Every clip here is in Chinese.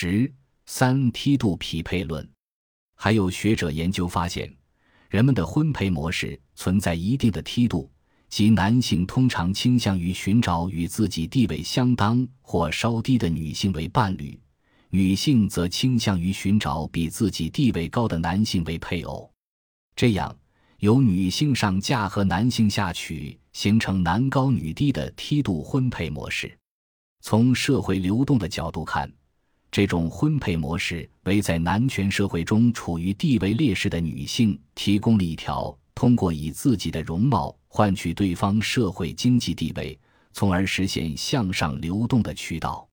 十三梯度匹配论，还有学者研究发现，人们的婚配模式存在一定的梯度，即男性通常倾向于寻找与自己地位相当或稍低的女性为伴侣，女性则倾向于寻找比自己地位高的男性为配偶。这样，由女性上嫁和男性下娶，形成男高女低的梯度婚配模式。从社会流动的角度看。这种婚配模式为在男权社会中处于地位劣势的女性提供了一条通过以自己的容貌换取对方社会经济地位，从而实现向上流动的渠道。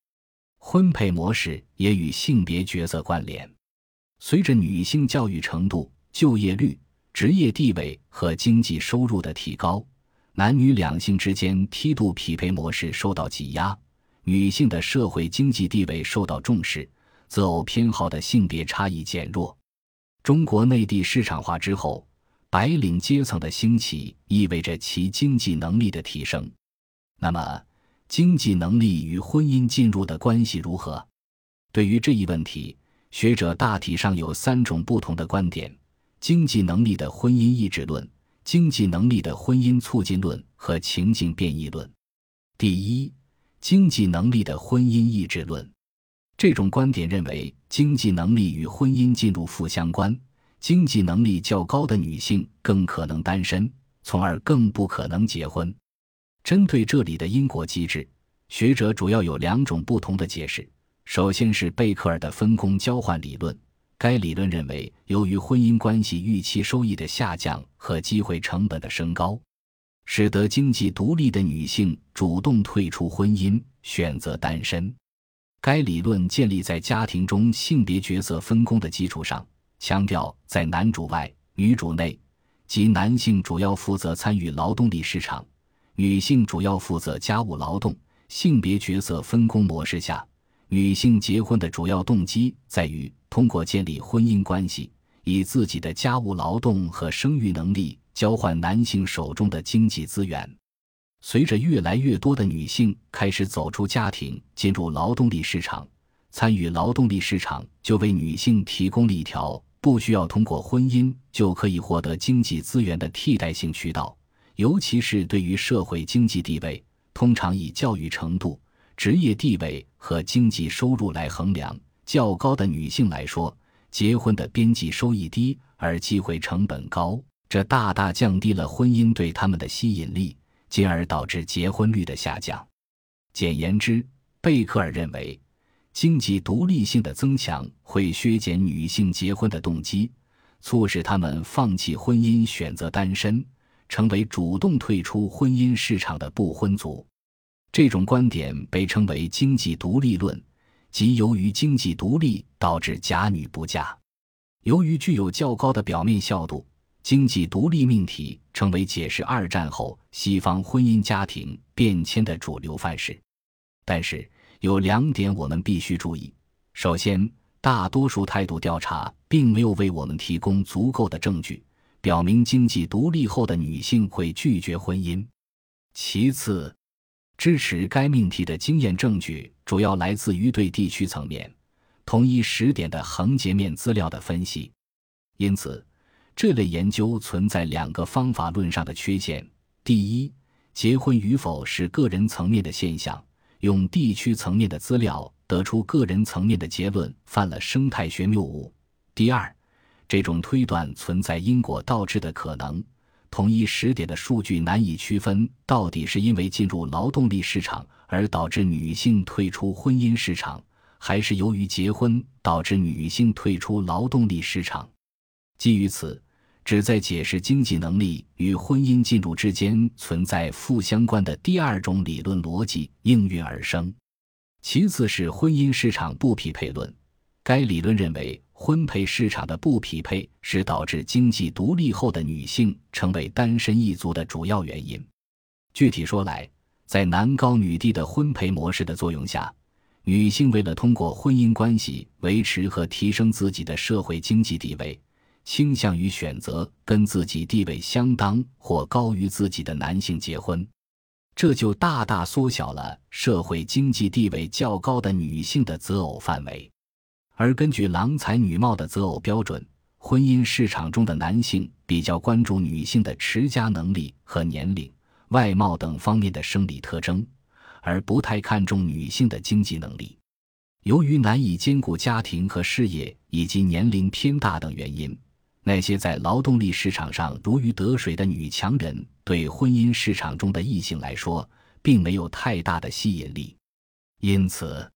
婚配模式也与性别角色关联。随着女性教育程度、就业率、职业地位和经济收入的提高，男女两性之间梯度匹配模式受到挤压。女性的社会经济地位受到重视，择偶偏好的性别差异减弱。中国内地市场化之后，白领阶层的兴起意味着其经济能力的提升。那么，经济能力与婚姻进入的关系如何？对于这一问题，学者大体上有三种不同的观点：经济能力的婚姻抑制论、经济能力的婚姻促进论和情境变异论。第一。经济能力的婚姻意志论，这种观点认为，经济能力与婚姻进入负相关。经济能力较高的女性更可能单身，从而更不可能结婚。针对这里的因果机制，学者主要有两种不同的解释。首先是贝克尔的分工交换理论，该理论认为，由于婚姻关系预期收益的下降和机会成本的升高。使得经济独立的女性主动退出婚姻，选择单身。该理论建立在家庭中性别角色分工的基础上，强调在男主外女主内，即男性主要负责参与劳动力市场，女性主要负责家务劳动。性别角色分工模式下，女性结婚的主要动机在于通过建立婚姻关系，以自己的家务劳动和生育能力。交换男性手中的经济资源，随着越来越多的女性开始走出家庭，进入劳动力市场，参与劳动力市场就为女性提供了一条不需要通过婚姻就可以获得经济资源的替代性渠道。尤其是对于社会经济地位通常以教育程度、职业地位和经济收入来衡量较高的女性来说，结婚的边际收益低而机会成本高。这大大降低了婚姻对他们的吸引力，进而导致结婚率的下降。简言之，贝克尔认为，经济独立性的增强会削减女性结婚的动机，促使她们放弃婚姻，选择单身，成为主动退出婚姻市场的不婚族。这种观点被称为经济独立论，即由于经济独立导致假女不嫁。由于具有较高的表面效度。经济独立命题成为解释二战后西方婚姻家庭变迁的主流范式，但是有两点我们必须注意：首先，大多数态度调查并没有为我们提供足够的证据，表明经济独立后的女性会拒绝婚姻；其次，支持该命题的经验证据主要来自于对地区层面、同一时点的横截面资料的分析，因此。这类研究存在两个方法论上的缺陷：第一，结婚与否是个人层面的现象，用地区层面的资料得出个人层面的结论犯了生态学谬误；第二，这种推断存在因果倒置的可能，同一时点的数据难以区分到底是因为进入劳动力市场而导致女性退出婚姻市场，还是由于结婚导致女性退出劳动力市场。基于此。旨在解释经济能力与婚姻进入之间存在负相关的第二种理论逻辑应运而生。其次是婚姻市场不匹配论，该理论认为婚配市场的不匹配是导致经济独立后的女性成为单身一族的主要原因。具体说来，在男高女低的婚配模式的作用下，女性为了通过婚姻关系维持和提升自己的社会经济地位。倾向于选择跟自己地位相当或高于自己的男性结婚，这就大大缩小了社会经济地位较高的女性的择偶范围。而根据郎才女貌的择偶标准，婚姻市场中的男性比较关注女性的持家能力和年龄、外貌等方面的生理特征，而不太看重女性的经济能力。由于难以兼顾家庭和事业，以及年龄偏大等原因，那些在劳动力市场上如鱼得水的女强人，对婚姻市场中的异性来说，并没有太大的吸引力。因此，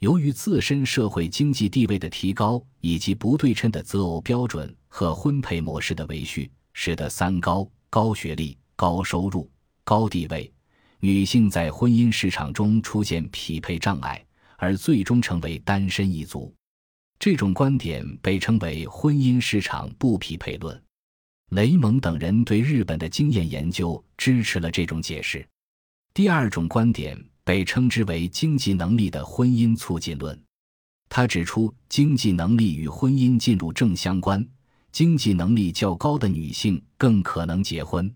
由于自身社会经济地位的提高，以及不对称的择偶标准和婚配模式的维续，使得三高——高学历、高收入、高地位女性在婚姻市场中出现匹配障碍。而最终成为单身一族，这种观点被称为婚姻市场不匹配论。雷蒙等人对日本的经验研究支持了这种解释。第二种观点被称之为经济能力的婚姻促进论。他指出，经济能力与婚姻进入正相关，经济能力较高的女性更可能结婚。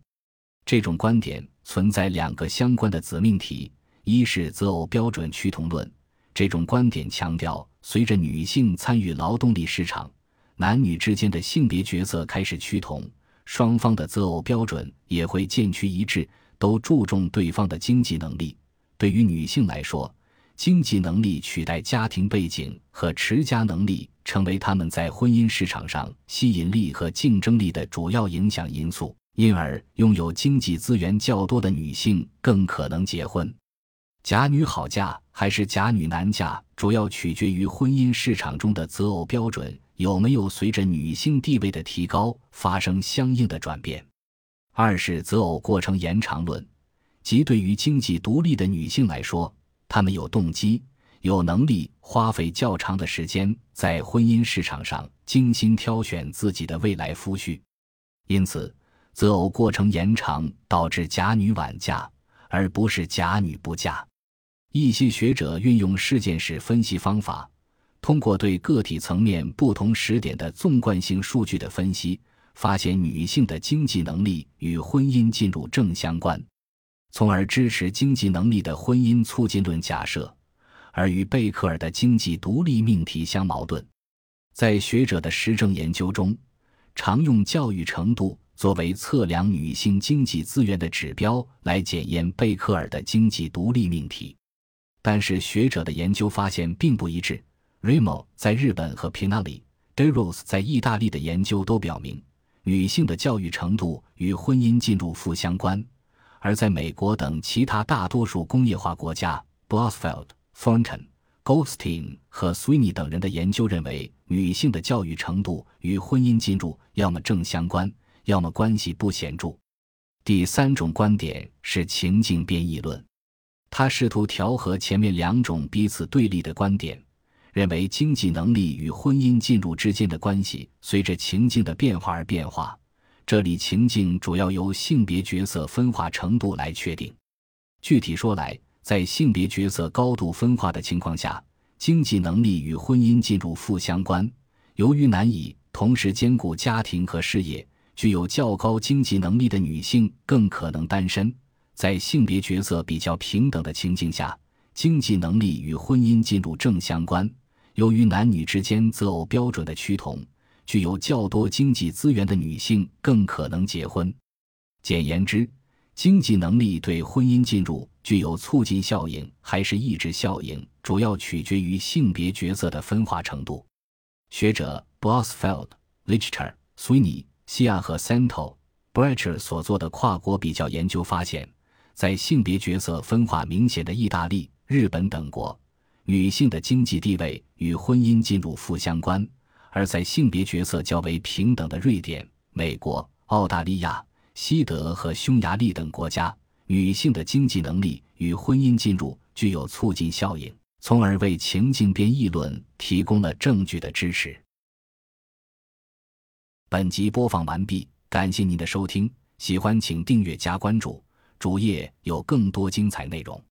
这种观点存在两个相关的子命题：一是择偶标准趋同论。这种观点强调，随着女性参与劳动力市场，男女之间的性别角色开始趋同，双方的择偶标准也会渐趋一致，都注重对方的经济能力。对于女性来说，经济能力取代家庭背景和持家能力，成为他们在婚姻市场上吸引力和竞争力的主要影响因素。因而，拥有经济资源较多的女性更可能结婚。假女好嫁还是假女难嫁，主要取决于婚姻市场中的择偶标准有没有随着女性地位的提高发生相应的转变。二是择偶过程延长论，即对于经济独立的女性来说，她们有动机、有能力花费较长的时间在婚姻市场上精心挑选自己的未来夫婿，因此择偶过程延长导致假女晚嫁，而不是假女不嫁。一些学者运用事件式分析方法，通过对个体层面不同时点的纵贯性数据的分析，发现女性的经济能力与婚姻进入正相关，从而支持经济能力的婚姻促进论假设，而与贝克尔的经济独立命题相矛盾。在学者的实证研究中，常用教育程度作为测量女性经济资源的指标来检验贝克尔的经济独立命题。但是学者的研究发现并不一致。Remo 在日本和 Pinali、De Rose 在意大利的研究都表明，女性的教育程度与婚姻进入负相关。而在美国等其他大多数工业化国家，Blossfeld、Thornton、Golstein 和 Sweeney 等人的研究认为，女性的教育程度与婚姻进入要么正相关，要么关系不显著。第三种观点是情境变异论。他试图调和前面两种彼此对立的观点，认为经济能力与婚姻进入之间的关系随着情境的变化而变化。这里情境主要由性别角色分化程度来确定。具体说来，在性别角色高度分化的情况下，经济能力与婚姻进入负相关。由于难以同时兼顾家庭和事业，具有较高经济能力的女性更可能单身。在性别角色比较平等的情境下，经济能力与婚姻进入正相关。由于男女之间择偶标准的趋同，具有较多经济资源的女性更可能结婚。简言之，经济能力对婚姻进入具有促进效应还是抑制效应，主要取决于性别角色的分化程度。学者 Blossfeld、Lichter、Sweeney、西亚和 Santo、Brecher 所做的跨国比较研究发现。在性别角色分化明显的意大利、日本等国，女性的经济地位与婚姻进入负相关；而在性别角色较为平等的瑞典、美国、澳大利亚、西德和匈牙利等国家，女性的经济能力与婚姻进入具有促进效应，从而为情境变异论提供了证据的支持。本集播放完毕，感谢您的收听，喜欢请订阅加关注。主页有更多精彩内容。